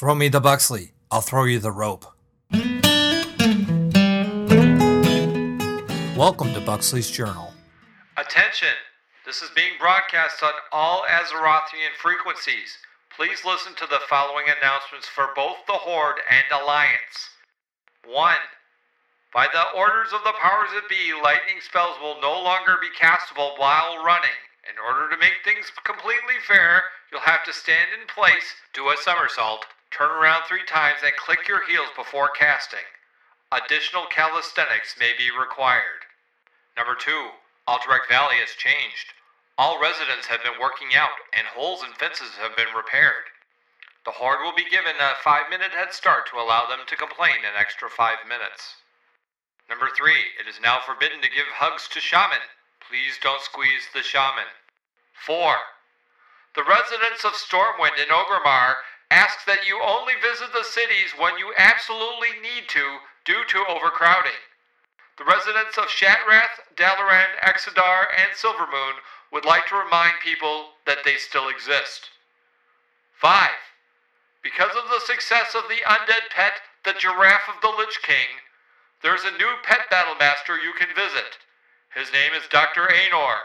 Throw me the Buxley. I'll throw you the rope. Welcome to Buxley's Journal. Attention! This is being broadcast on all Azerothian frequencies. Please listen to the following announcements for both the Horde and Alliance. 1. By the orders of the powers that be, lightning spells will no longer be castable while running. In order to make things completely fair, you'll have to stand in place, do a somersault, turn around three times, and click your heels before casting. Additional calisthenics may be required. Number 2. Alterac Valley has changed. All residents have been working out, and holes in fences have been repaired. The Horde will be given a five minute head start to allow them to complain an extra five minutes. Number 3. It is now forbidden to give hugs to shaman. Please don't squeeze the shaman. 4. The residents of Stormwind and Orgrimmar ask that you only visit the cities when you absolutely need to due to overcrowding. The residents of Shattrath, Dalaran, Exodar, and Silvermoon would like to remind people that they still exist. 5. Because of the success of the undead pet, the Giraffe of the Lich King, there's a new pet battle master you can visit. His name is Dr. Aenor.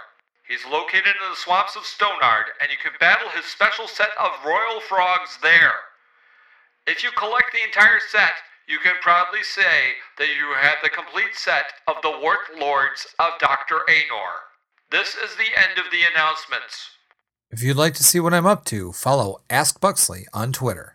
He's located in the swamps of Stonard, and you can battle his special set of royal frogs there. If you collect the entire set, you can proudly say that you have the complete set of the Wart Lords of Dr. Anor. This is the end of the announcements. If you'd like to see what I'm up to, follow Ask Buxley on Twitter.